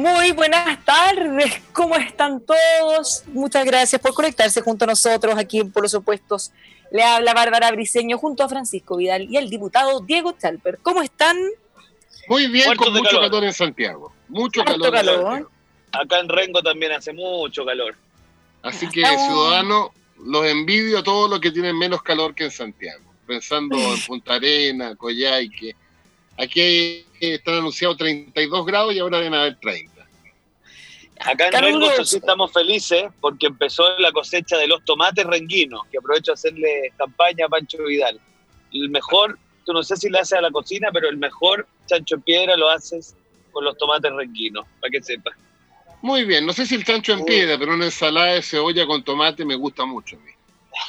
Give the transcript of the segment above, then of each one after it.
Muy buenas tardes, ¿cómo están todos? Muchas gracias por conectarse junto a nosotros aquí en Por los Opuestos. Le habla Bárbara Briceño junto a Francisco Vidal y el diputado Diego Chalper. ¿Cómo están? Muy bien, con mucho calor. en Santiago. Mucho calor. Acá en Rengo también hace mucho calor. Así que, ciudadanos, los envidio a todos los que tienen menos calor que en Santiago. Pensando en Punta Arena, Coyhaique. Aquí están anunciados 32 grados y ahora deben haber 30. Acá en Rengo sí estamos felices porque empezó la cosecha de los tomates renguinos, que aprovecho a hacerle campaña a Pancho Vidal. El mejor, tú no sé si le haces a la cocina, pero el mejor chancho en piedra lo haces con los tomates renguinos, para que sepas. Muy bien, no sé si el chancho en piedra, pero una ensalada de cebolla con tomate me gusta mucho a mí.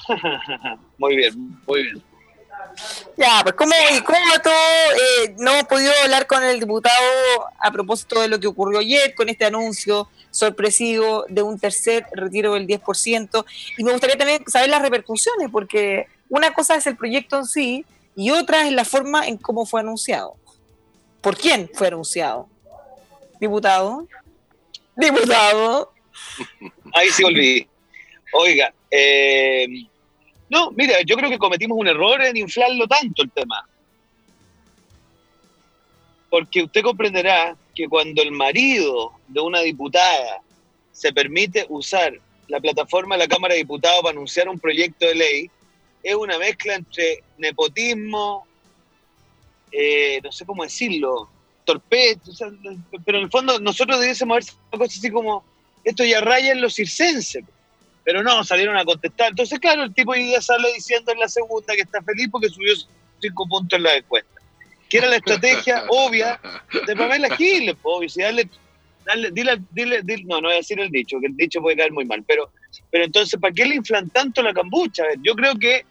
muy bien, muy bien. Ya, pues ¿cómo, cómo todo? Eh, no hemos podido hablar con el diputado a propósito de lo que ocurrió ayer con este anuncio sorpresivo de un tercer retiro del 10%. Y me gustaría también saber las repercusiones, porque una cosa es el proyecto en sí y otra es la forma en cómo fue anunciado. ¿Por quién fue anunciado? Diputado. Diputado. Ahí sí olvidé. Oiga, eh, no, mira, yo creo que cometimos un error en inflarlo tanto el tema. Porque usted comprenderá que cuando el marido de una diputada se permite usar la plataforma de la Cámara de Diputados para anunciar un proyecto de ley, es una mezcla entre nepotismo, eh, no sé cómo decirlo, torped, pero en el fondo nosotros debiésemos ver una cosa así como, esto ya raya en los circenses pero no, salieron a contestar. Entonces, claro, el tipo ya sale diciendo en la segunda que está feliz porque subió cinco puntos en la encuesta. Que era la estrategia obvia de Pamela Giles, obvio. Si dale, dile, dile, no, no voy a decir el dicho, que el dicho puede caer muy mal, pero, pero entonces, ¿para qué le inflan tanto la cambucha? Yo creo que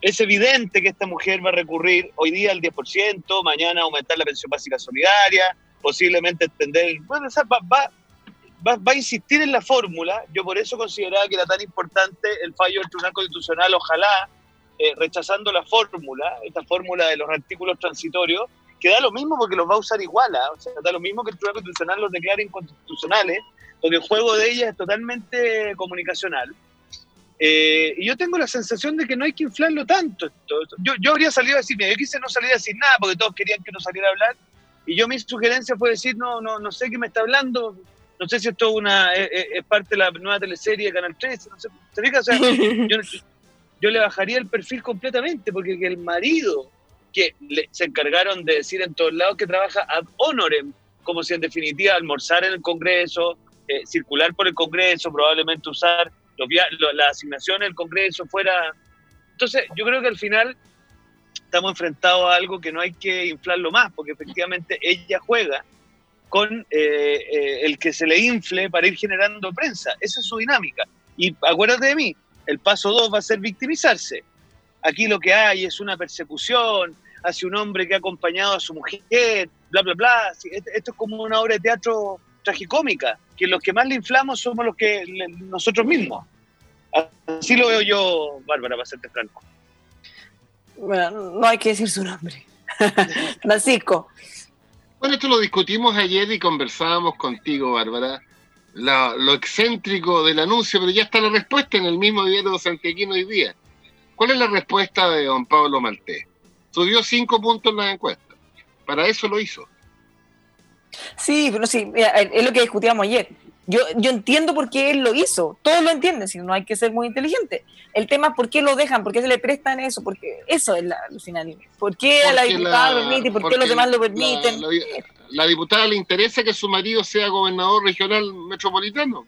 es evidente que esta mujer va a recurrir hoy día al 10%, mañana aumentar la pensión básica solidaria, posiblemente extender, bueno, va, va, va, a insistir en la fórmula. Yo por eso consideraba que era tan importante el fallo del Tribunal Constitucional, ojalá, eh, rechazando la fórmula, esta fórmula de los artículos transitorios, que da lo mismo porque los va a usar igual, ¿ah? o sea, da lo mismo que el Tribunal Constitucional los declare inconstitucionales, porque el juego de ella es totalmente comunicacional. Eh, y yo tengo la sensación de que no hay que inflarlo tanto. Yo, yo habría salido a decir, mira, yo quise no salir a decir nada porque todos querían que no saliera a hablar, y yo mi sugerencia fue decir, no, no, no sé qué me está hablando, no sé si esto es, una, es, parte de la nueva teleserie de Canal 13, no sé, ¿se fija? O sea, yo, le bajaría el perfil completamente, porque el marido que se encargaron de decir en todos lados que trabaja ad honorem, como si en definitiva almorzar en el Congreso, eh, circular por el Congreso, probablemente usar los, la asignación del Congreso fuera... Entonces, yo creo que al final estamos enfrentados a algo que no hay que inflarlo más, porque efectivamente ella juega con eh, eh, el que se le infle para ir generando prensa. Esa es su dinámica. Y acuérdate de mí, el paso dos va a ser victimizarse. Aquí lo que hay es una persecución hacia un hombre que ha acompañado a su mujer, bla, bla, bla. Esto es como una obra de teatro tragicómica, que los que más le inflamos somos los que nosotros mismos. Así lo veo yo, Bárbara, para serte franco. Bueno, no hay que decir su nombre. Francisco. Bueno, esto lo discutimos ayer y conversábamos contigo, Bárbara, lo excéntrico del anuncio, pero ya está la respuesta en el mismo diario santiaguino hoy día. ¿Cuál es la respuesta de don Pablo Maltés? Subió cinco puntos en la encuesta. Para eso lo hizo. Sí, pero sí, es lo que discutíamos ayer. Yo, yo entiendo por qué él lo hizo, todos lo entienden, si no hay que ser muy inteligente. El tema es por qué lo dejan, por qué se le prestan eso, porque eso es la, al final. ¿Por qué a la diputada lo permite y por qué los demás lo permiten? La, la, diputada le interesa que su marido sea gobernador regional metropolitano.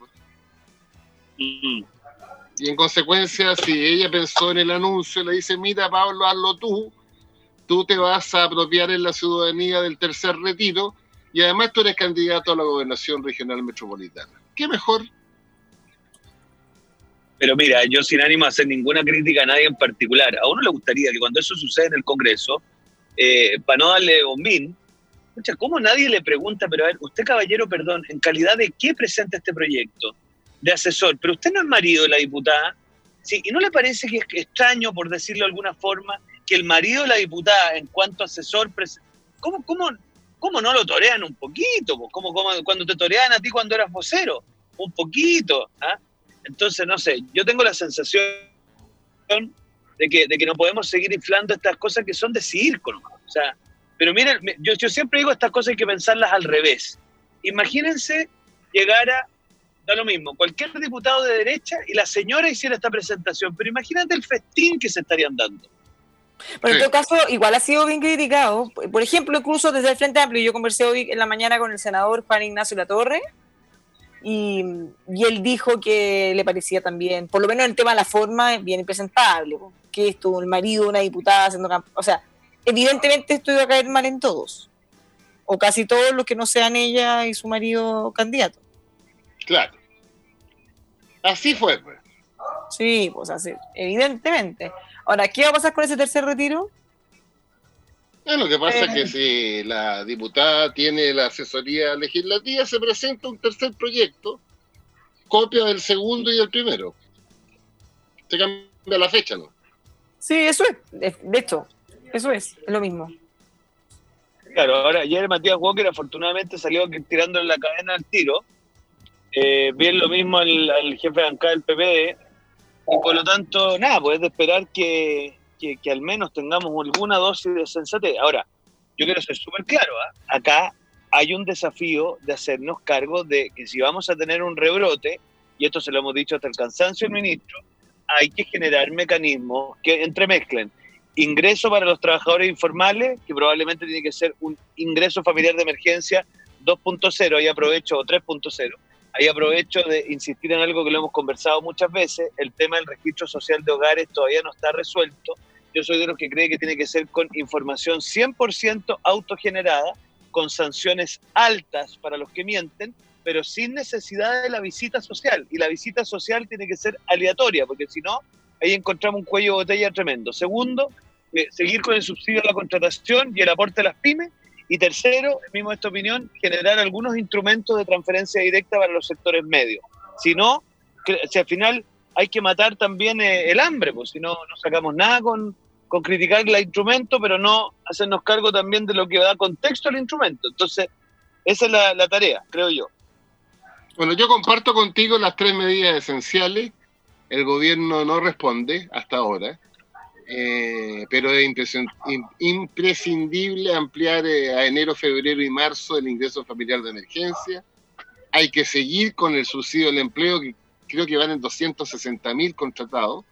Y en consecuencia, si ella pensó en el anuncio, le dice, mira Pablo, hazlo tú, tú te vas a apropiar en la ciudadanía del tercer retiro y además tú eres candidato a la gobernación regional metropolitana. ¿Qué mejor? Pero mira, yo sin ánimo de hacer ninguna crítica a nadie en particular, a uno le gustaría que cuando eso sucede en el Congreso, eh, para no darle bombín, escucha, ¿cómo nadie le pregunta, pero a ver, usted caballero, perdón, ¿en calidad de qué presenta este proyecto? De asesor, pero usted no es marido de la diputada, ¿sí? ¿Y no le parece que es extraño, por decirlo de alguna forma, que el marido de la diputada, en cuanto asesor, ¿cómo, cómo ¿cómo no lo torean un poquito? ¿Cómo, cuando te torean a ti cuando eras vocero? Un poquito. ¿ah? Entonces, no sé, yo tengo la sensación de que, de que no podemos seguir inflando estas cosas que son de circo. O sea, pero miren, yo, yo siempre digo estas cosas hay que pensarlas al revés. Imagínense llegar a, da lo mismo, cualquier diputado de derecha y la señora hiciera esta presentación, pero imagínate el festín que se estarían dando. Pero en todo caso, igual ha sido bien criticado. Por ejemplo, incluso desde el Frente Amplio, yo conversé hoy en la mañana con el senador Juan Ignacio Latorre, y, y él dijo que le parecía también, por lo menos en el tema de la forma, bien impresentable, que esto, el marido de una diputada haciendo O sea, evidentemente esto iba a caer mal en todos, o casi todos los que no sean ella y su marido candidato. Claro. Así fue, pues. Sí, pues así, evidentemente. Ahora, ¿qué va a pasar con ese tercer retiro? lo que pasa es que eh. si la diputada tiene la asesoría legislativa, se presenta un tercer proyecto, copia del segundo y del primero. Se cambia la fecha, ¿no? Sí, eso es. De hecho, eso es, es lo mismo. Claro, ahora ayer Matías Walker afortunadamente salió tirando en la cadena al tiro. Eh, bien lo mismo al, al jefe de ANCA del PPD, y por lo tanto, nada, pues de esperar que, que, al menos tengamos alguna dosis de sensatez. Ahora, yo quiero ser súper claro, ¿ah? acá hay un desafío de hacernos cargo de que si vamos a tener un rebrote, y esto se lo hemos dicho hasta el cansancio del ministro, hay que generar mecanismos que entremezclen ingreso para los trabajadores informales, que probablemente tiene que ser un ingreso familiar de emergencia 2.0, ahí aprovecho, o 3.0, Ahí aprovecho de insistir en algo que lo hemos conversado muchas veces, el tema del registro social de hogares todavía no está resuelto. Yo soy de los que cree que tiene que ser con información 100% autogenerada, con sanciones altas para los que mienten, pero sin necesidad de la visita social. Y la visita social tiene que ser aleatoria, porque si no, ahí encontramos un cuello de botella tremendo. Segundo, eh, seguir con el subsidio a la contratación y el aporte a las pymes y tercero, mismo esta opinión, generar algunos instrumentos de transferencia directa para los sectores medios. Si no, si al final hay que matar también eh, el hambre, pues si no, no sacamos nada con, con criticar el instrumento, pero no hacernos cargo también de lo que da contexto al instrumento. Entonces, esa es la, la tarea, creo yo. Bueno, yo comparto contigo las tres medidas esenciales. El gobierno no responde hasta ahora. Eh, pero es imprescindible ampliar eh, a enero, febrero y marzo el ingreso familiar de emergencia. Hay que seguir con el subsidio del empleo, que creo que van en 260 mil contratados,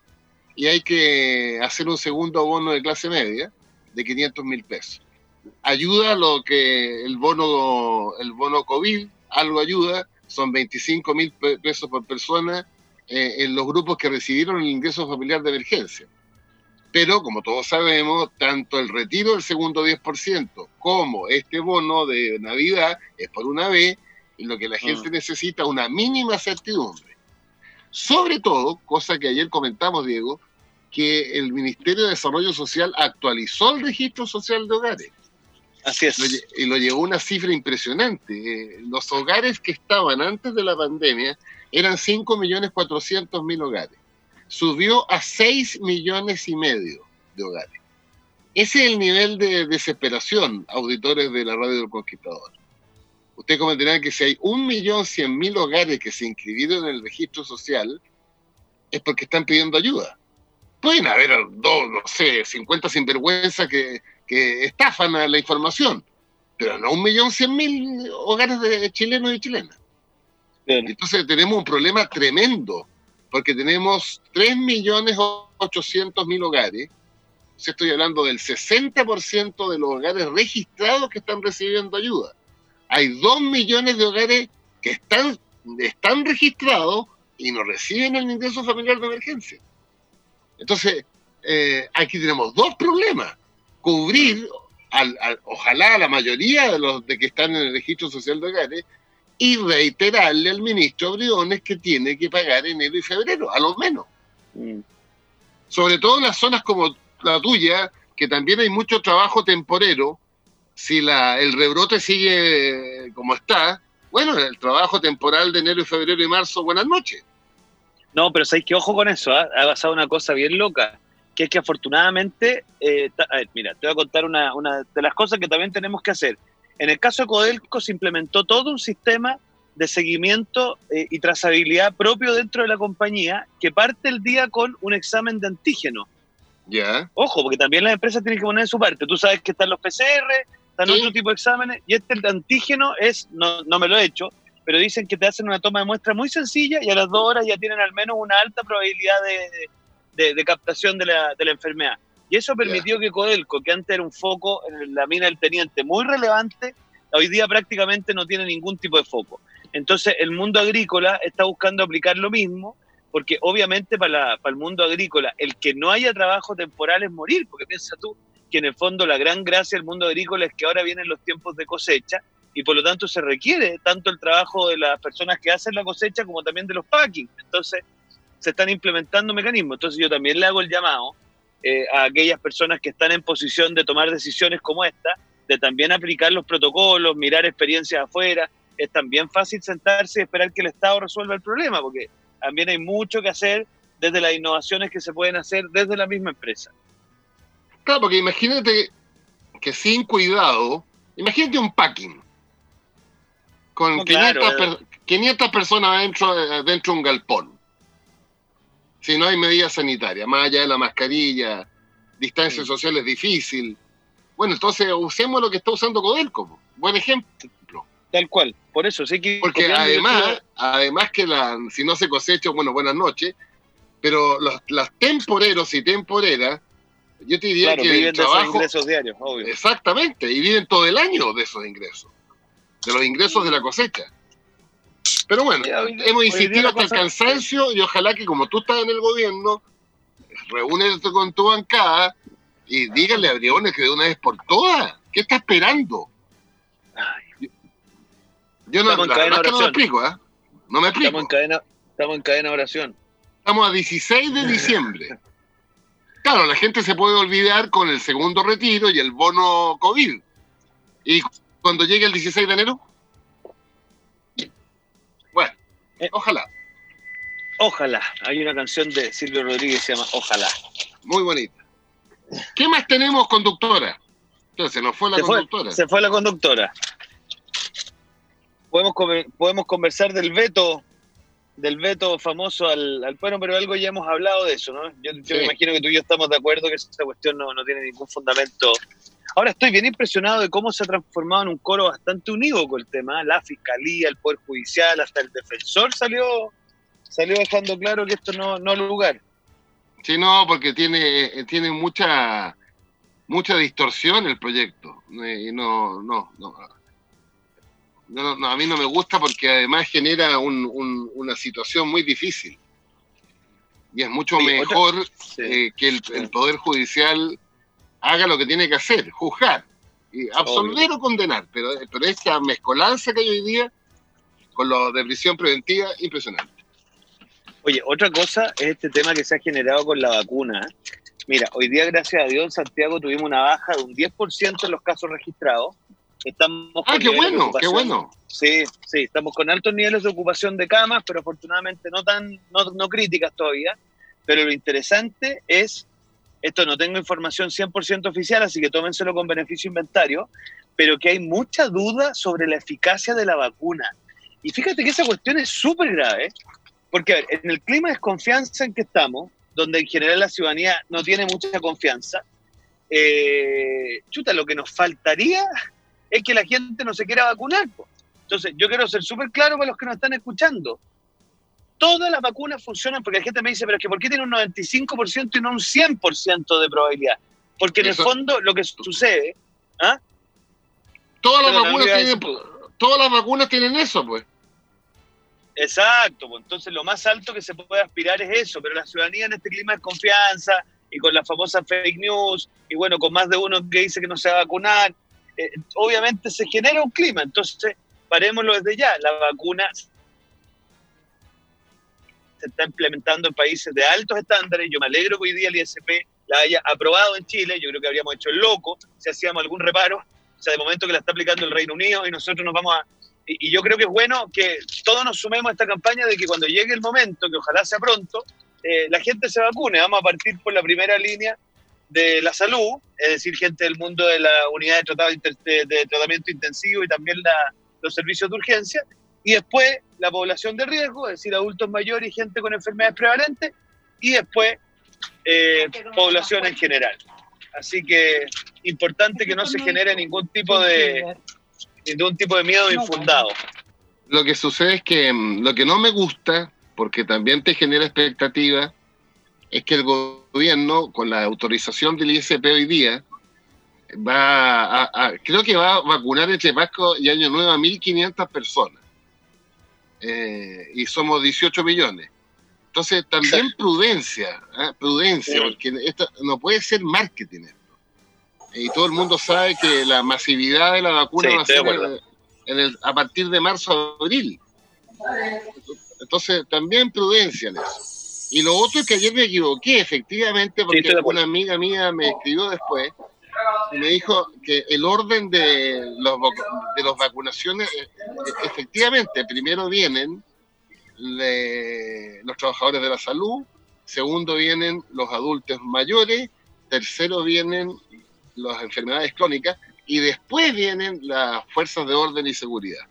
y hay que hacer un segundo bono de clase media de 500 mil pesos. Ayuda lo que el bono, el bono COVID, algo ayuda, son 25 mil pesos por persona eh, en los grupos que recibieron el ingreso familiar de emergencia pero, como todos sabemos, tanto el retiro del segundo 10% como este bono de Navidad es por una vez, lo que la gente mm. necesita una mínima certidumbre. Sobre todo, cosa que ayer comentamos, Diego, que el Ministerio de Desarrollo Social actualizó el registro social de hogares. Así es. y lo llevó a una cifra impresionante. Eh, los hogares que estaban antes de la pandemia eran 5.400.000 hogares subió a 6 millones y medio de hogares. Ese es el nivel de desesperación, auditores de la radio del Conquistador. Ustedes comprenderán que si hay un millón cien mil hogares que se inscribieron en el registro social, es porque están pidiendo ayuda. Pueden haber dos, no sé, 50 sinvergüenzas que, que estafan a la información, pero no un millón cien mil hogares de chilenos y chilenas. Entonces tenemos un problema tremendo, porque tenemos 3 millones 800 mil hogares, estoy hablando del 60% de los hogares registrados que están recibiendo ayuda hay dos millones de hogares que están, están registrados y no reciben el ingreso familiar de emergencia. Entonces, eh, aquí tenemos dos problemas. Cubrir, al, ojalá a la mayoría de los de que están en el registro social de hogares, y reiterarle al ministro Briones que tiene que pagar enero y febrero, a lo menos. Mm. Sobre todo en las zonas como la tuya, que también hay mucho trabajo temporero, si la, el rebrote sigue como está, bueno, el trabajo temporal de enero, febrero y marzo, buenas noches. No, pero sabéis que ojo con eso, ¿ah? ha pasado una cosa bien loca, que es que afortunadamente, eh, mira, te voy a contar una, una de las cosas que también tenemos que hacer. En el caso de Codelco se implementó todo un sistema de seguimiento eh, y trazabilidad propio dentro de la compañía que parte el día con un examen de antígeno. Ya. Ojo, porque también las empresas tienen que poner su parte. Tú sabes que están los PCR, están otro tipo de exámenes, y este el antígeno es, no, no me lo he hecho, pero dicen que te hacen una toma de muestra muy sencilla y a las dos horas ya tienen al menos una alta probabilidad de, de, captación de la, de la, enfermedad. Y eso permitió que Codelco, que antes era un foco en la mina del teniente muy relevante, hoy día prácticamente no tiene ningún tipo de foco. Entonces el mundo agrícola está buscando aplicar lo mismo, porque obviamente para, para el mundo agrícola el que no haya trabajo temporal es morir, porque piensa tú, que en el fondo la gran gracia del mundo agrícola es que ahora vienen los tiempos de cosecha y por lo tanto se requiere tanto el trabajo de las personas que hacen la cosecha como también de los packing. Entonces se están implementando mecanismos. Entonces yo también le hago el llamado eh, a aquellas personas que están en posición de tomar decisiones como esta, de también aplicar los protocolos, mirar experiencias afuera. Es también fácil sentarse y esperar que el Estado resuelva el problema, porque también hay mucho que hacer desde las innovaciones que se pueden hacer desde la misma empresa. Claro, porque imagínate que sin cuidado, imagínate un packing con 500, personas dentro, dentro de un galpón. Si no hay medidas sanitarias, más allá de la mascarilla, distancia social es difícil. Bueno, entonces usemos lo que está usando Codelco. Buen ejemplo. Tal cual, por eso sí que... Porque además, además que la, si no se cosecha, bueno, buenas noches, pero los, las temporeros y temporeras yo te diría que el trabajo, ingresos diarios, obvio. Exactamente, y viven todo el año de esos ingresos, de los ingresos de la cosecha. Pero bueno, hemos insistido hasta el cansancio y ojalá que como tú estás en el gobierno, reúnete con tu bancada y dígale a Briones que de una vez por todas, ¿qué está esperando? Yo, no, la verdad que no me explico, ¿eh? No me explico. Estamos en cadena, estamos en cadena oración. Estamos a 16 de diciembre. Claro, la gente se puede olvidar con el segundo retiro y el bono COVID. ¿Y cuando llegue el 16 de enero? Eh. ojalá. Ojalá. Hay una canción de Silvio Rodríguez que se llama Ojalá. Muy bonita. ¿Qué más tenemos, conductora? Entonces, se nos fue la conductora. se fue la conductora. Podemos, podemos conversar del veto del veto famoso al, al bueno, pero algo ya hemos hablado de eso, ¿no? Yo, me imagino que tú y yo estamos de acuerdo que esta cuestión no, no, tiene ningún fundamento. Ahora estoy bien impresionado de cómo se ha transformado en un coro bastante unívoco el tema, la fiscalía, el poder judicial, hasta el defensor salió salió dejando claro que esto no, no lugar. Sí, no, porque tiene, tiene mucha mucha distorsión el proyecto. Eh, no, no, no no, no, a mí no me gusta porque además genera una situación muy difícil. Y es mucho mejor eh, que el, Poder Judicial haga lo que tiene que hacer, juzgar, y absolver o condenar. Pero, pero esta mezcolanza que hay hoy día con lo de prisión preventiva, impresionante. Oye, otra cosa es este tema que se ha generado con la vacuna. Mira, hoy día, gracias a Dios, en Santiago tuvimos una baja de un 10% en los casos registrados Estamos ah, qué bueno, qué bueno. Sí, sí, estamos con altos niveles de ocupación de camas, pero afortunadamente no tan no, no críticas todavía. Pero lo interesante es esto no tengo información 100% oficial, así que tómenselo con beneficio inventario, pero que hay mucha duda sobre la eficacia de la vacuna. Y fíjate que esa cuestión es súper grave, porque en el clima de desconfianza en que estamos, donde en general la ciudadanía no tiene mucha confianza, eh, chuta, lo que nos faltaría es que la gente no se quiera vacunar. Entonces, yo quiero ser súper claro para los que nos están escuchando. Todas las vacunas funcionan porque la gente me dice, pero es que ¿por qué tiene un 95% y no un 100% de probabilidad? Porque en el fondo lo que sucede... ¿ah? Todas las, vacunas tienen, todas las vacunas tienen eso, pues. Exacto, pues entonces lo más alto que se puede aspirar es eso, pero la ciudadanía en este clima de confianza y con la famosa fake news y bueno, con más de uno que dice que no se va a vacunar, eh, obviamente se genera un clima, entonces parémoslo desde ya, la vacuna se está implementando en países de altos estándares, yo me alegro que hoy día el ISP la haya aprobado en Chile, yo creo que habríamos hecho el loco si hacíamos algún reparo, o sea, de momento que la está aplicando el Reino Unido y nosotros nos vamos a y, yo creo que es bueno que todos nos sumemos a esta campaña de que cuando llegue el momento, que ojalá sea pronto, eh, la gente se vacune. Vamos a partir por la primera línea de la salud, es decir, gente del mundo de la unidad de, de, tratamiento intensivo y también los servicios de urgencia, y después la población de riesgo, es decir, adultos mayores y gente con enfermedades prevalentes, y después eh, población en general. Así que importante que no se genere ningún tipo de, ningún tipo de miedo infundado. Lo que sucede es que mm, lo que no me gusta, porque también te genera expectativa, es que el gobierno, con la autorización del ISP hoy día, va a, creo que va a vacunar entre Pascua y Año Nuevo a 1.500 personas. Eh, y somos 18 millones. Entonces, también prudencia, ¿eh? prudencia, porque esto no puede ser marketing y todo el mundo sabe que la masividad de la vacuna va a ser a partir de marzo abril. Entonces, también prudencia en eso. Y lo otro es que ayer me equivoqué, efectivamente, porque una amiga mía me escribió después y me dijo que el orden de los de las vacunaciones, eh, efectivamente, primero vienen los trabajadores de la salud, segundo vienen los adultos mayores, tercero vienen las enfermedades crónicas y después vienen las fuerzas de orden y seguridad.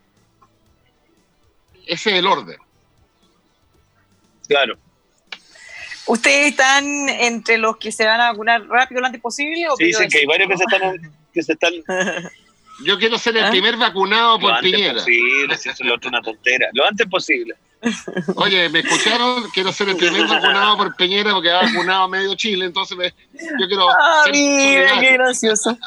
Ese es el orden. Claro. ¿Ustedes están entre los que se van a vacunar rápido lo antes posible? ¿o sí, dicen que hay varios que se están... Que se están... Yo quiero ser el ¿Ah? primer vacunado por Piñera. Sí, eso es una tontera. Lo antes posible. Oye, ¿me escucharon? Quiero ser el primer vacunado por Peñera porque ha vacunado medio Chile, entonces yo quiero. Ah, mira, qué gracioso.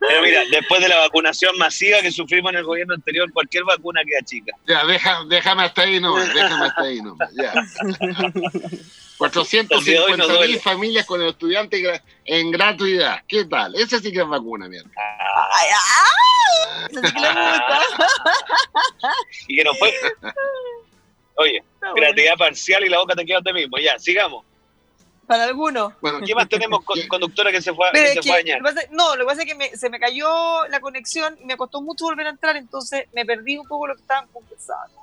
Pero mira, después de la vacunación masiva que sufrimos en el gobierno anterior, cualquier vacuna queda chica. Ya, déjame hasta ahí no, déjame hasta ahí no. Ya. 450 mil familias con el estudiante en gratuidad. ¿Qué tal? Esa sí que es vacuna, mierda. Ay, y que no fue. Oye, gratuidad parcial y la boca te queda ti mismo. Ya, sigamos. Para algunos. Bueno, ¿qué más tenemos con conductora que se fue, que se fue a bañar? no, lo que pasa es que se me cayó la conexión y me costó mucho volver a entrar, entonces me perdí un poco lo que estaban conversando.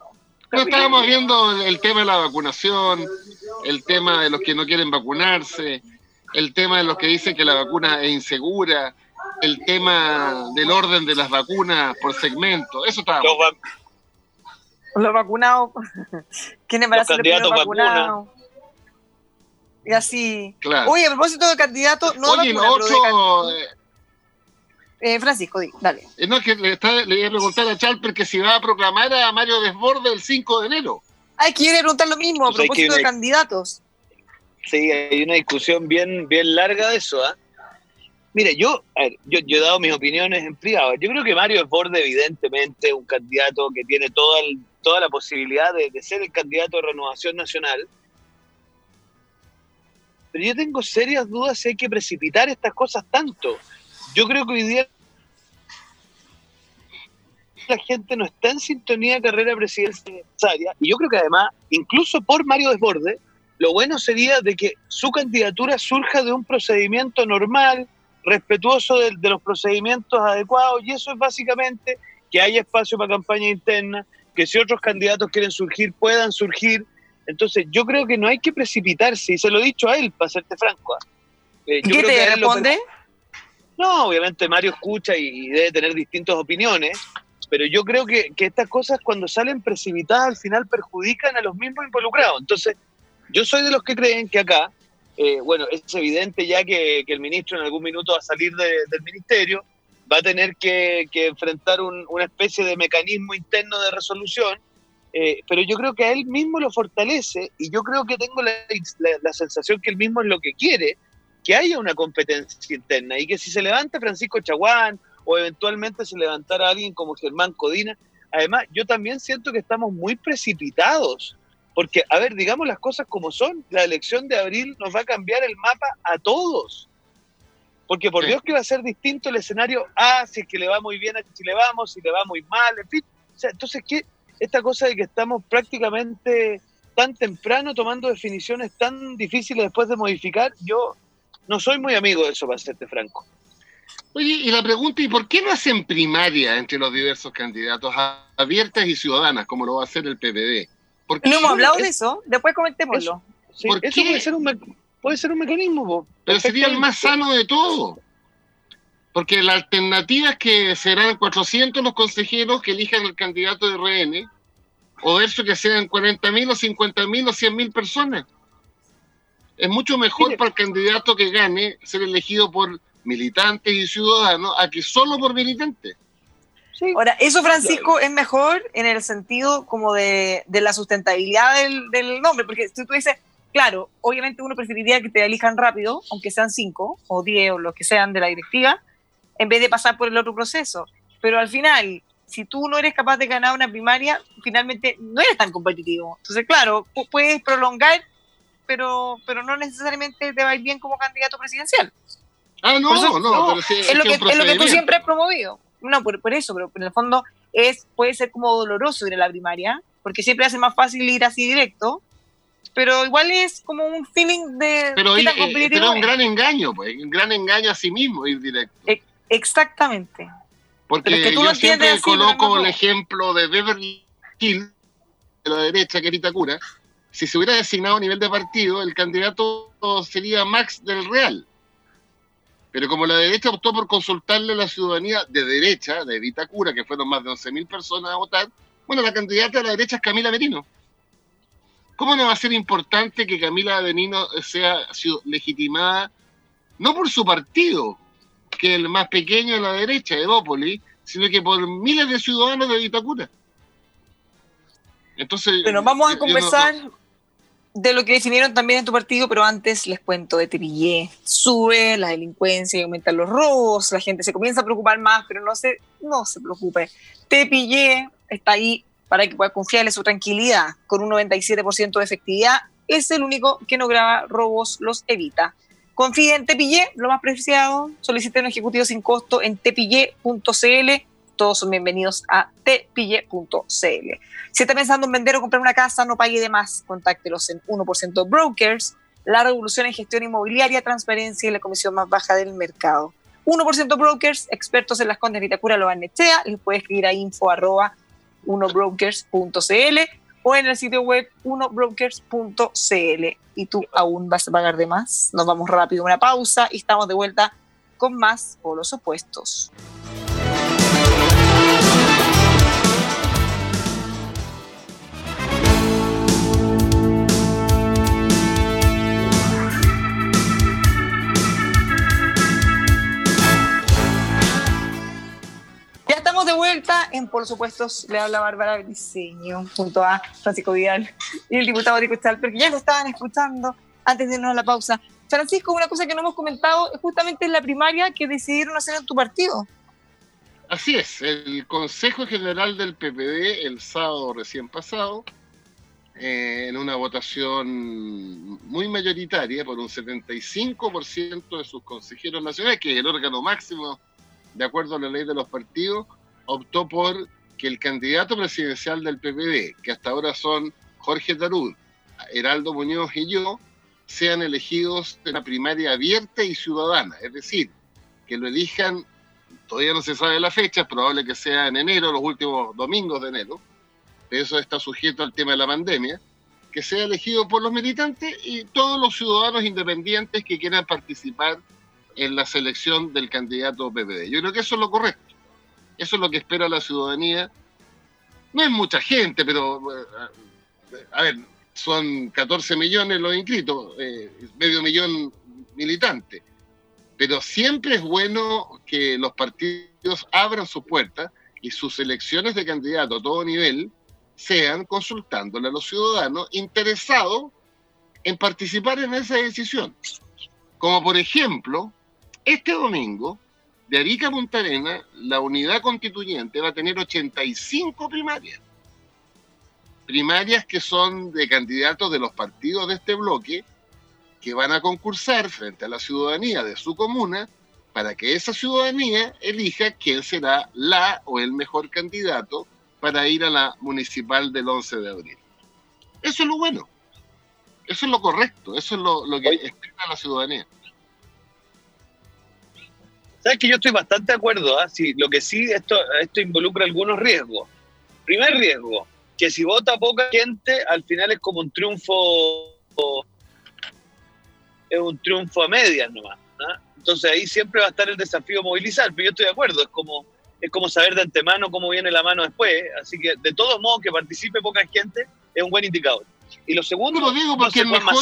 No estábamos viendo el tema de la vacunación, el tema de los que no quieren vacunarse, el tema de los que dicen que la vacuna es insegura, el tema del orden de las vacunas por segmento. Eso está. Los, los vacunados. ¿Quiénes van a ser los vacunados? Y así. Oye, a propósito de candidato, no Oye, lo otro. Eh, eh, Francisco, dale. Eh, no, que le, está, le iba a preguntar a Chalper que si va a proclamar a Mario Desborde el 5 de enero. Ay, quiere preguntar lo mismo a pues propósito de candidatos. Sí, hay una discusión bien, bien larga de eso, ¿ah? Mire, yo, yo, he dado mis opiniones en privado. Yo creo que Mario Desborde, evidentemente, es un candidato que tiene toda, toda la posibilidad de, ser el candidato de renovación nacional. Pero yo tengo serias dudas si hay que precipitar estas cosas tanto. Yo creo que hoy día la gente no está en sintonía de carrera presidencial y yo creo que además, incluso por Mario Desborde, lo bueno sería de que su candidatura surja de un procedimiento normal, respetuoso de, los procedimientos adecuados y eso es básicamente que haya espacio para campaña interna, que si otros candidatos quieren surgir puedan surgir Entonces, yo creo que no hay que precipitarse, y se lo he dicho a él, para serte franco. ¿ah? Eh, ¿Qué te responde? No, obviamente Mario escucha y, debe tener distintas opiniones, pero yo creo que, que, estas cosas cuando salen precipitadas al final perjudican a los mismos involucrados. Entonces, yo soy de los que creen que acá, eh, bueno, es evidente ya que, que, el ministro en algún minuto va a salir del ministerio, va a tener que, que enfrentar un, una especie de mecanismo interno de resolución eh, pero yo creo que a él mismo lo fortalece y yo creo que tengo la, la, sensación que él mismo es lo que quiere, que haya una competencia interna y que si se levanta Francisco Chaguán o eventualmente se levantara alguien como Germán Codina, además yo también siento que estamos muy precipitados, porque, a ver, digamos las cosas como son, la elección de abril nos va a cambiar el mapa a todos. Porque por Dios que va a ser distinto el escenario A, si es que le va muy bien a Chile Vamos, si le va muy mal, en fin. O sea, entonces, ¿qué, esta cosa de que estamos prácticamente tan temprano tomando definiciones tan difíciles después de modificar, yo no soy muy amigo de eso, para serte franco. Oye, y la pregunta, ¿y por qué no hacen primaria entre los diversos candidatos abiertas y ciudadanas, como lo va a hacer el PPD? no hemos hablado de eso, después comentémoslo. Eso, eso puede, ser un, puede ser un mecanismo. Pero sería el más sano de todo. Porque la alternativa es que serán 400 los consejeros que elijan el candidato de RN, o eso que sean 40.000 o 50.000 o 100.000 personas. Es mucho mejor para el candidato que gane ser elegido por militantes y ciudadanos a que solo por militantes. Ahora, eso, Francisco, es mejor en el sentido como de, la sustentabilidad del, del, nombre, porque si tú dices, claro, obviamente uno preferiría que te elijan rápido, aunque sean 5 o 10 o los que sean de la directiva, en vez de pasar por el otro proceso. Pero al final, si tú no eres capaz de ganar una primaria, finalmente no eres tan competitivo. Entonces, claro, puedes prolongar, pero, pero no necesariamente te va a ir bien como candidato presidencial. Ah, no, no, no, es, lo que, es lo que tú siempre has promovido. No, por, por, eso, pero en el fondo es puede ser como doloroso ir a la primaria, porque siempre hace más fácil ir así directo, pero igual es como un feeling de... Pero, es un gran engaño, pues, un gran engaño a sí mismo ir directo. Exactamente. Porque yo siempre coloco el ejemplo de Beverly Hills, de la derecha, que es Itacura. Si se hubiera designado a nivel de partido, el candidato sería Max del Real. Pero como la derecha optó por consultarle a la ciudadanía de derecha, de Vitacura, que fueron más de 11.000 personas a votar, bueno, la candidata de la derecha es Camila Benino. ¿Cómo no va a ser importante que Camila Benino sea legitimada, no por su partido, que el más pequeño de la derecha, Evópolis, sino que por miles de ciudadanos de Vitacura. Entonces. Bueno, vamos a conversar de lo que definieron también en tu partido, pero antes les cuento de Tepillé. Sube la delincuencia y aumentan los robos, la gente se comienza a preocupar más, pero no se, no se preocupe. Tepillé está ahí para que pueda confiarle su tranquilidad. Con un 97% de efectividad, es el único que no graba robos, los evita. Confíe en Tepillé, lo más preciado. Solicite un ejecutivo sin costo en tepillé.cl. Todos son bienvenidos a tepillé.cl. Si está pensando en vender o comprar una casa, no pague de más. Contáctelos en 1% Brokers, la revolución en gestión inmobiliaria, transparencia y la comisión más baja del mercado. 1% Brokers, expertos en las condes de Vitacura, lo van a Les puede escribir a info arroba 1brokers.cl o en el sitio web 1brokers.cl. Y tú aún vas a pagar de más. Nos vamos rápido una pausa y estamos de vuelta con más por los opuestos. De vuelta en Por supuesto le habla Bárbara Briceño junto a Francisco Vidal y el diputado Rico porque ya lo estaban escuchando antes de irnos a la pausa. Francisco, una cosa que no hemos comentado es justamente la primaria que decidieron hacer en tu partido. Así es, el Consejo General del PPD el sábado recién pasado, eh, en una votación muy mayoritaria por un 75% de sus consejeros nacionales, que es el órgano máximo de acuerdo a la ley de los partidos, optó por que el candidato presidencial del PPD, que hasta ahora son Jorge Tarud, Heraldo Muñoz y yo, sean elegidos en la primaria abierta y ciudadana, es decir, que lo elijan, todavía no se sabe la fecha, es probable que sea en enero, los últimos domingos de enero, eso está sujeto al tema de la pandemia, que sea elegido por los militantes y todos los ciudadanos independientes que quieran participar en la selección del candidato PPD. Yo creo que eso es lo correcto. Eso es lo que espera la ciudadanía. No es mucha gente, pero eh, a ver, son 14 millones los inscritos, eh, medio millón militantes. Pero siempre es bueno que los partidos abran sus puertas y sus elecciones de candidato a todo nivel sean consultándole a los ciudadanos interesados en participar en esa decisión. Como por ejemplo, este domingo, de Arica a Punta Arena, la unidad constituyente va a tener 85 primarias. Primarias que son de candidatos de los partidos de este bloque que van a concursar frente a la ciudadanía de su comuna para que esa ciudadanía elija quién será la o el mejor candidato para ir a la municipal del 11 de abril. Eso es lo bueno. Eso es lo correcto. Eso es lo, que espera la ciudadanía. Sabes que yo estoy bastante de acuerdo. ¿ah? lo que sí, esto, esto involucra algunos riesgos. Primer riesgo, que si vota poca gente, al final es como un triunfo. Es un triunfo a medias nomás. ¿ah? Entonces ahí siempre va a estar el desafío movilizar, pero yo estoy de acuerdo, es como, es como saber de antemano cómo viene la mano después, así que de todos modos que participe poca gente es un buen indicador. Y lo segundo, lo digo porque es mejor,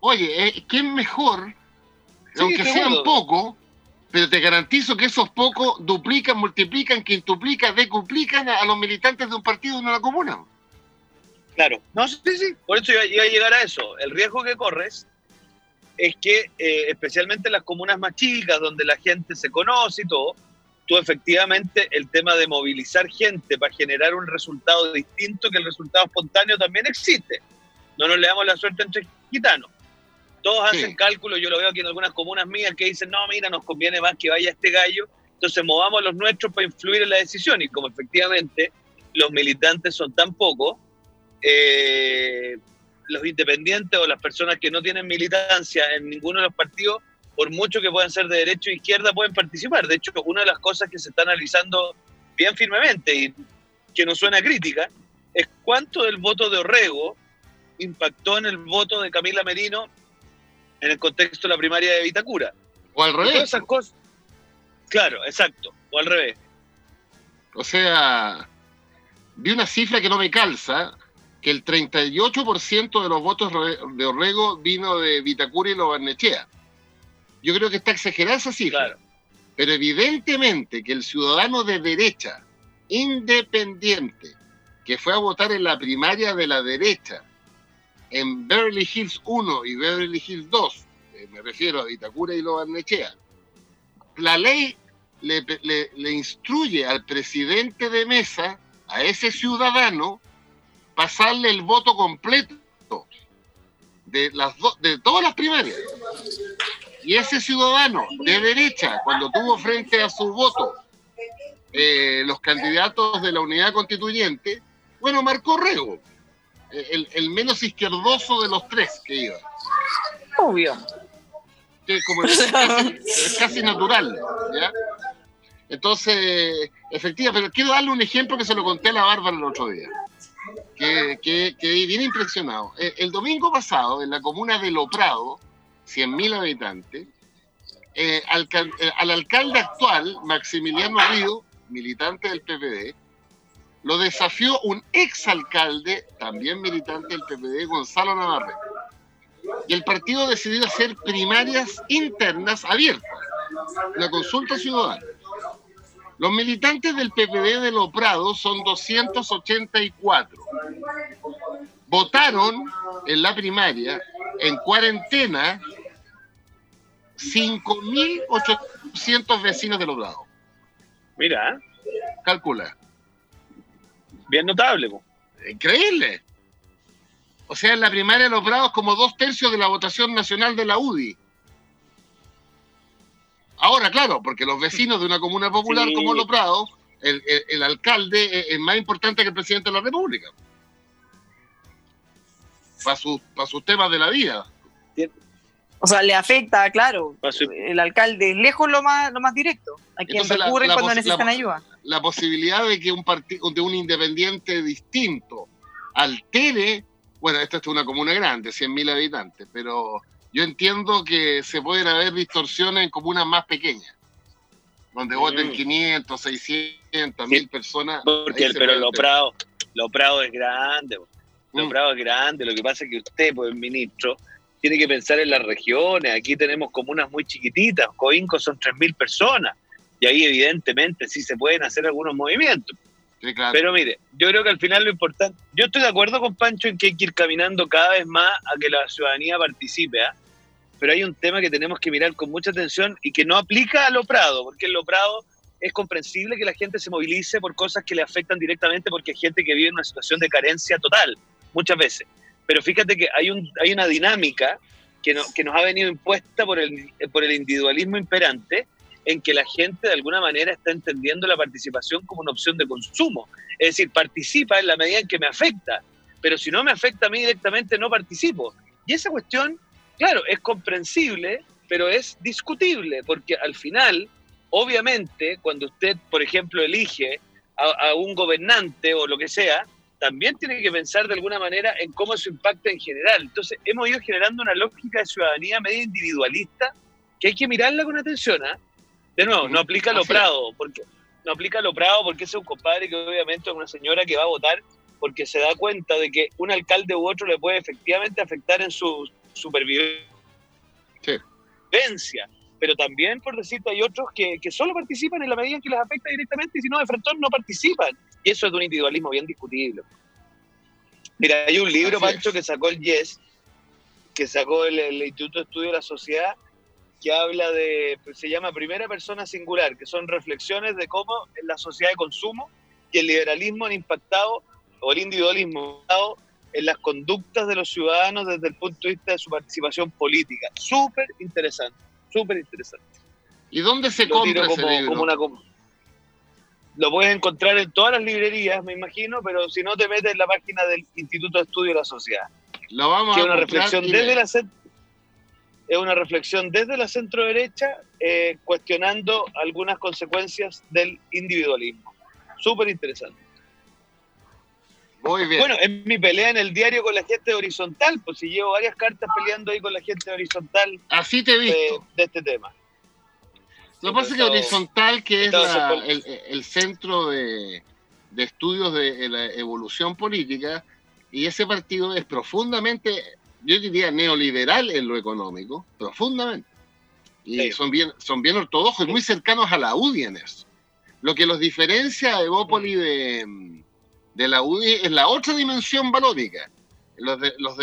Oye, es que es mejor, aunque sean pocos, pero te garantizo que esos pocos duplican, multiplican, quintuplican, decuplican a, los militantes de un partido en una comuna. Claro, no, sí, sí, por eso iba, iba a llegar a eso. El riesgo que corres es que eh, especialmente en las comunas más chicas, donde la gente se conoce y todo, tú efectivamente el tema de movilizar gente para generar un resultado distinto que el resultado espontáneo también existe. No nos le damos la suerte entre gitanos. Todos hacen cálculos, yo lo veo aquí en algunas comunas mías que dicen, no, mira, nos conviene más que vaya este gallo, entonces movamos los nuestros para influir en la decisión. Y como efectivamente los militantes son tan pocos, eh, los independientes o las personas que no tienen militancia en ninguno de los partidos, por mucho que puedan ser de derecha o izquierda, pueden participar. De hecho, una de las cosas que se está analizando bien firmemente y que no suena crítica es cuánto del voto de Orrego impactó en el voto de Camila Merino en el contexto de la primaria de Vitacura. O al revés. esas cosas. Claro, exacto. O al revés. O sea, vi una cifra que no me calza, que el 38% de los votos de Orrego vino de Vitacura y Barnechea. Yo creo que está exagerada esa cifra. Pero evidentemente que el ciudadano de derecha, independiente, que fue a votar en la primaria de la derecha, en Beverly Hills 1 y Beverly Hills 2, eh, me refiero a Vitacura y Barnechea, la ley le, le instruye al presidente de mesa, a ese ciudadano, pasarle el voto completo de, las de todas las primarias. Y ese ciudadano de derecha, cuando tuvo frente a su voto eh, los candidatos de la unidad constituyente, bueno, marcó Rego, el, el, menos izquierdoso de los tres que iba. Obvio. Que como es, casi, natural, ¿ya? Entonces, efectivamente, pero quiero darle un ejemplo que se lo conté a la Bárbara el otro día que, que, viene impresionado. El, el, domingo pasado, en la comuna de Loprado, 100.000 habitantes, eh, al, eh, al, alcalde actual, Maximiliano Río, militante del PPD, lo desafió un exalcalde, también militante del PPD, Gonzalo Navarre. Y el partido decidió hacer primarias internas abiertas, una consulta ciudadana. Los militantes del PPD de Los Prados son 284. Votaron en la primaria, en cuarentena, 5.800 vecinos de Los Prados. Mira. Calcula. Bien notable. Increíble. O sea, en la primaria de Los Prados como dos tercios de la votación nacional de la UDI. Ahora, claro, porque los vecinos de una comuna popular como Los Prados, el, alcalde es, más importante que el presidente de la República. Para, para sus temas de la vida. O sea, le afecta, claro. El alcalde es lejos lo más, lo más directo. A quien recurren cuando necesitan ayuda. La posibilidad de que un partido, de un independiente distinto altere bueno, esta es una comuna grande, 100.000 habitantes, pero yo entiendo que se pueden haber distorsiones en comunas más pequeñas, donde voten 500, 600, 1000 personas. Porque, pero lo Prado, lo Prado es grande, lo mm. Prado es grande, lo que pasa es que usted, pues ministro, tiene que pensar en las regiones, aquí tenemos comunas muy chiquititas, Coinco son 3.000 personas, y ahí evidentemente sí se pueden hacer algunos movimientos. Pero mire, yo creo que al final lo importante, yo estoy de acuerdo con Pancho en que hay que ir caminando cada vez más a que la ciudadanía participe, ¿ah? pero hay un tema que tenemos que mirar con mucha atención y que no aplica a lo Prado, porque en lo Prado es comprensible que la gente se movilice por cosas que le afectan directamente porque hay gente que vive en una situación de carencia total, muchas veces. Pero fíjate que hay, un, hay una dinámica que, nos ha venido impuesta por el, por el individualismo imperante, en que la gente de alguna manera está entendiendo la participación como una opción de consumo. Es decir, participa en la medida en que me afecta, pero si no me afecta a mí directamente no participo. Y esa cuestión, claro, es comprensible, pero es discutible, porque al final, obviamente, cuando usted, por ejemplo, elige a, a un gobernante o lo que sea, también tiene que pensar de alguna manera en cómo eso impacta en general. Entonces, hemos ido generando una lógica de ciudadanía medio individualista que hay que mirarla con atención. ¿ah? De nuevo, no aplica lo Prado, porque no aplica lo Prado porque es un compadre que obviamente es una señora que va a votar porque se da cuenta de que un alcalde u otro le puede efectivamente afectar en su supervivencia. Pero también, por decirte, hay otros que, que, solo participan en la medida en que les afecta directamente y si no, de frente no participan. Y eso es de un individualismo bien discutible. Mira, hay un libro, Pancho, que sacó el YES, que sacó el, el Instituto de Estudio de la Sociedad, que habla de, se llama Primera Persona Singular, que son reflexiones de cómo en la sociedad de consumo y el liberalismo han impactado, o el individualismo, en las conductas de los ciudadanos desde el punto de vista de su participación política. Súper interesante, súper interesante. ¿Y dónde se compra ese libro? lo puedes encontrar en todas las librerías, me imagino, pero si no te metes en la página del Instituto de Estudio de la Sociedad. Lo vamos que a una reflexión desde la es una reflexión desde la centro derecha eh, cuestionando algunas consecuencias del individualismo. Súper interesante. Muy bien. Bueno, en mi pelea en el diario con la gente horizontal, pues si llevo varias cartas peleando ahí con la gente horizontal. Así te he visto. De, este tema. Lo que pasa es que horizontal, que es el, centro de, de estudios de la evolución política, y ese partido es profundamente yo diría, neoliberal en lo económico, profundamente. Y son, bien, son bien ortodoxos, muy cercanos a la UDI en eso. Lo que los diferencia a Evópoli de, de la UDI es la otra dimensión valórica, los, los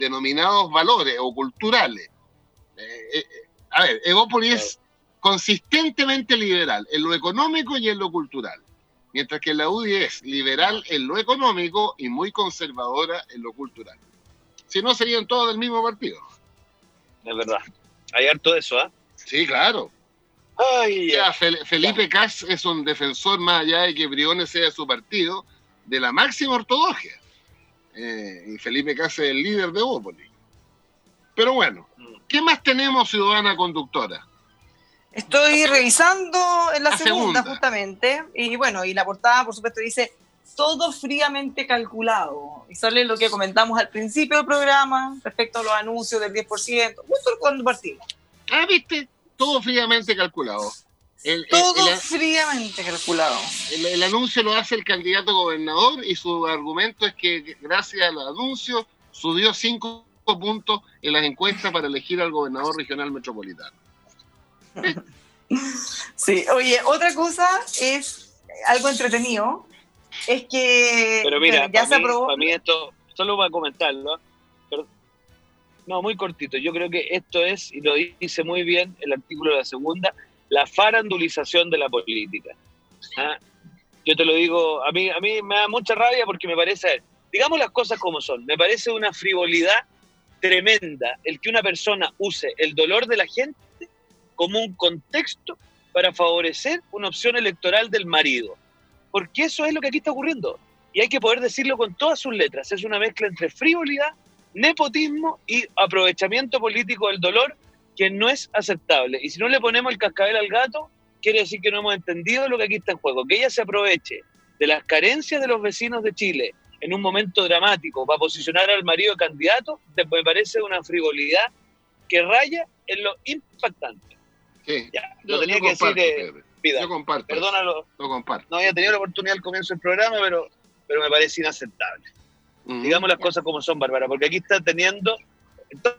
denominados valores o culturales. Eh, eh, a ver, Evópoli es consistentemente liberal en lo económico y en lo cultural, mientras que la UDI es liberal en lo económico y muy conservadora en lo cultural. Si no, serían todos del mismo partido. Es verdad. Hay harto de eso, ¿ah? Sí, claro. Ay, Felipe Cas es un defensor, más allá de que Briones sea su partido, de la máxima ortodoxia. Eh, y Felipe Cas es el líder de Bópoli. Pero bueno. ¿qué más tenemos, ciudadana conductora? Estoy revisando en la, segunda, justamente. Y bueno, y la portada, por supuesto, dice todo fríamente calculado. Y sale lo que comentamos al principio del programa respecto a los anuncios del 10%, justo cuando partimos. Ah, viste, todo fríamente calculado. todo fríamente calculado. El, anuncio lo hace el candidato gobernador y su argumento es que gracias al anuncio subió cinco puntos en las encuestas para elegir al gobernador regional metropolitano. Sí, oye, otra cosa es algo entretenido es que pero mira, ya se aprobó. Para mí esto, solo a comentarlo, no, muy cortito. Yo creo que esto es, y lo dice muy bien el artículo de la segunda, la farandulización de la política. ¿Ah? Yo te lo digo, a mí, a mí me da mucha rabia porque me parece, digamos las cosas como son, me parece una frivolidad tremenda el que una persona use el dolor de la gente como un contexto para favorecer una opción electoral del marido porque eso es lo que aquí está ocurriendo. Y hay que poder decirlo con todas sus letras. Es una mezcla entre frivolidad, nepotismo y aprovechamiento político del dolor que no es aceptable. Y si no le ponemos el cascabel al gato, quiere decir que no hemos entendido lo que aquí está en juego. Que ella se aproveche de las carencias de los vecinos de Chile en un momento dramático para posicionar al marido candidato, me parece una frivolidad que raya en lo impactante. Sí, ya, lo tenía que decir. Eh, Yo comparto. Perdónalo. Lo comparto. No había tenido la oportunidad al comienzo del programa, pero, pero me parece inaceptable. Digamos las cosas como son, Bárbara, porque aquí está teniendo. Está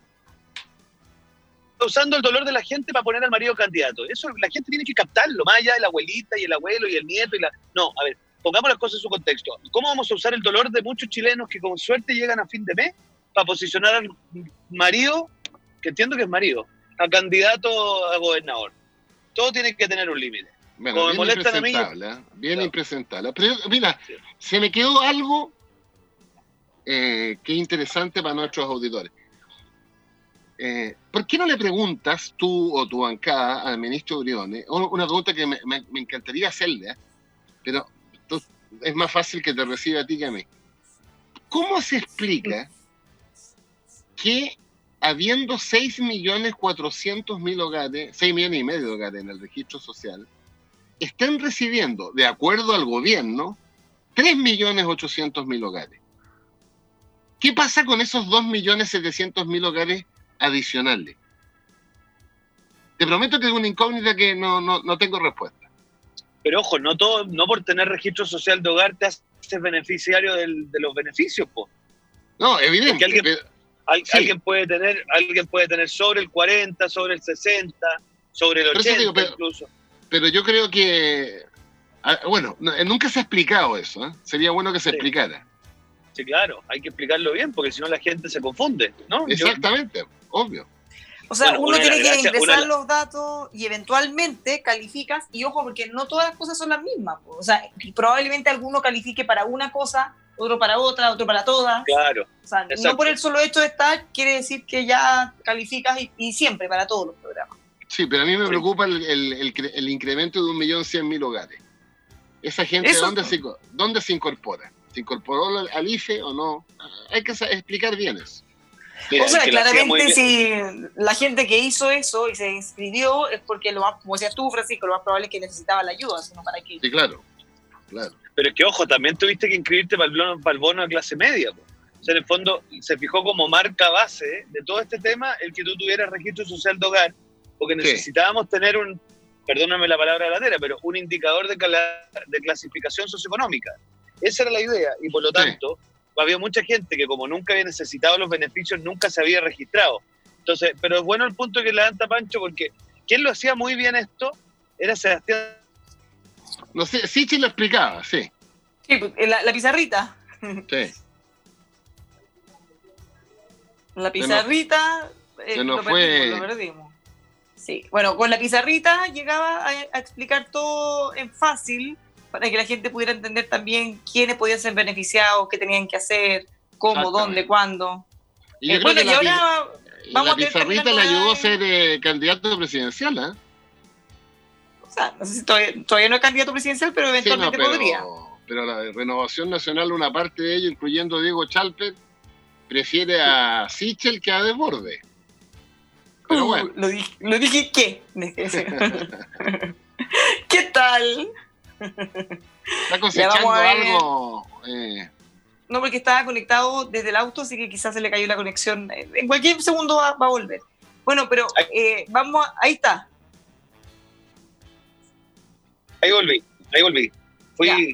usando el dolor de la gente para poner al marido candidato. Eso la gente tiene que captarlo, más allá de la abuelita y el abuelo y el nieto y la. No, a ver, pongamos las cosas en su contexto. ¿Cómo vamos a usar el dolor de muchos chilenos que con suerte llegan a fin de mes para posicionar al marido, que entiendo que es marido, a candidato a gobernador? Todo tiene que tener un límite. Bueno, bien impresentable, ¿eh? bien impresentable. Pero mira, se me quedó algo eh, que es interesante para nuestros auditores. Eh, ¿Por qué no le preguntas tú o tu bancada al ministro Briones? Una pregunta que me, me encantaría hacerle, pero es más fácil que te reciba a ti que a mí. ¿Cómo se explica que habiendo 6.400.000 hogares, 6 millones y medio de hogares en el registro social, estén recibiendo, de acuerdo al gobierno, 3.800.000 hogares? ¿Qué pasa con esos 2.700.000 hogares adicionales? Te prometo que es una incógnita que no, no, no tengo respuesta. Pero ojo, no todo, no por tener registro social de hogar te haces beneficiario de los beneficios, po. No, evidente. Alguien, puede tener, alguien puede tener sobre el 40, sobre el 60, sobre el 80 pero, incluso. Pero yo creo que, ah, bueno, nunca se ha explicado eso, ¿eh? sería bueno que se explicara. Sí, claro, hay que explicarlo bien, porque si no la gente se confunde, ¿no? Exactamente, obvio. O sea, uno tiene que ingresar los datos y eventualmente calificas, y ojo, porque no todas las cosas son las mismas. O sea, probablemente alguno califique para una cosa, otro para otra, otro para todas. Claro. O sea, no por el solo hecho de estar, quiere decir que ya calificas y, siempre para todos los programas. Sí, pero a mí me preocupa el, el, incremento de un millón cien mil hogares. Esa gente, ¿dónde, se, ¿dónde se incorpora? ¿Se incorporó al IFE o no? Hay que explicar bien eso o sea, claramente si la gente que hizo eso y se inscribió es porque, lo más, como decías tú, Francisco, lo más probable es que necesitaba la ayuda, sino para qué. Sí, claro, claro. Pero es que, ojo, también tuviste que inscribirte para el bono, para el bono de clase media. O sea, en el fondo se fijó como marca base de todo este tema el que tú tuvieras registro social de hogar, porque necesitábamos tener un, perdóname la palabra latera, pero un indicador de, de clasificación socioeconómica. Esa era la idea, y por lo tanto había mucha gente que como nunca había necesitado los beneficios, nunca se había registrado. Entonces, pero es bueno el punto que levanta Pancho, porque quien lo hacía muy bien esto era Sebastián. No sé, Sichi lo explicaba, sí. Sí, la, pizarrita. Sí. La pizarrita se nos, eh, fue... lo perdimos. Sí, bueno, con la pizarrita llegaba a, a explicar todo en fácil para que la gente pudiera entender también quiénes podían ser beneficiados, qué tenían que hacer, cómo, dónde, cuándo. Y eh, bueno, y ahora vamos la pizarrita le ayudó a ser eh, candidato presidencial, ¿eh? O sea, no sé si todavía, no es candidato presidencial, pero eventualmente podría. Pero la Renovación Nacional, una parte de ello, incluyendo Diego Chalper, prefiere a Sichel que a Desborde. Pero uh, bueno. Lo dije, lo dije ¿qué? ¿Qué tal? Está cosechando algo. Eh. No, porque estaba conectado desde el auto, así que quizás se le cayó la conexión. En cualquier segundo va, a volver. Bueno, pero eh, vamos, ahí está. Ahí volví, ahí volví.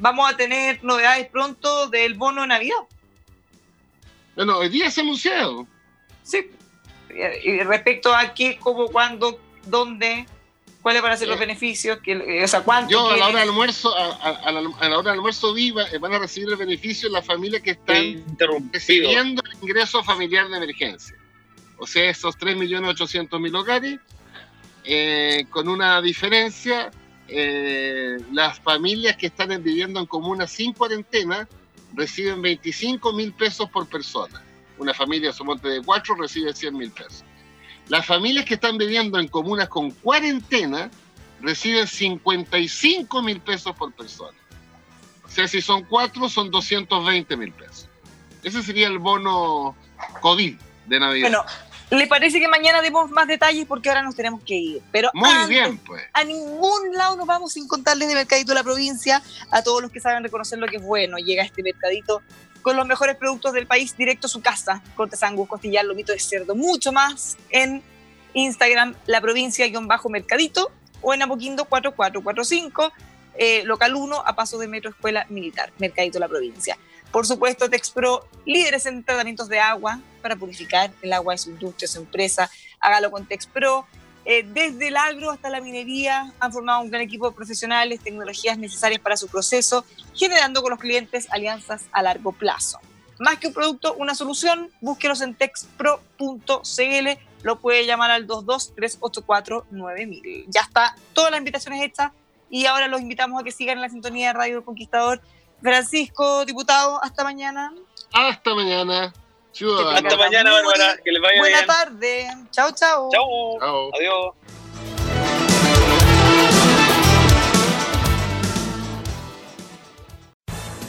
vamos a tener novedades pronto del bono de Navidad. Bueno, hoy día se ha anunciado. Sí. Y respecto a qué, cómo, cuándo, dónde, cuáles van a ser los beneficios, que, eh, o sea, cuánto. Yo a la hora del almuerzo, a, la, hora del almuerzo viva, eh, van a recibir el beneficio las familias que están recibiendo el ingreso familiar de emergencia. O sea, esos 3.800.000 hogares, eh, con una diferencia, las familias que están viviendo en comunas sin cuarentena reciben 25 mil pesos por persona. Una familia, monte de cuatro, recibe 100 mil pesos. Las familias que están viviendo en comunas con cuarentena reciben 55 mil pesos por persona. O sea, si son cuatro, son 220 mil pesos. Ese sería el bono COVID de Navidad. Bueno, ¿le parece que mañana demos más detalles? Porque ahora nos tenemos que ir. Pero Muy bien, pues. A ningún lado nos vamos sin contarles de Mercadito de la Provincia. A todos los que saben reconocer lo que es bueno. Llega este mercadito con los mejores productos del país directo a su casa. Cortes angus, costillar, lomito de cerdo, mucho más en Instagram, la provincia-mercadito o en Apoquindo 4445, eh, local 1, a paso de Metro Escuela Militar, Mercadito La Provincia. Por supuesto, Texpro, líderes en tratamientos de agua para purificar el agua de su industria, su empresa. Hágalo con Texpro. Eh, desde el agro hasta la minería han formado un gran equipo de profesionales, tecnologías necesarias para su proceso, generando con los clientes alianzas a largo plazo. Más que un producto, una solución, búsquelos en texpro.cl, lo puede llamar al 223849000. Ya está, todas las invitaciones hechas y ahora los invitamos a que sigan en la sintonía de Radio Conquistador. Francisco, diputado, hasta mañana. Hasta mañana. Hasta mañana, Bárbara. Que les vaya Buena bien. chao. Chao. Chao. Adiós.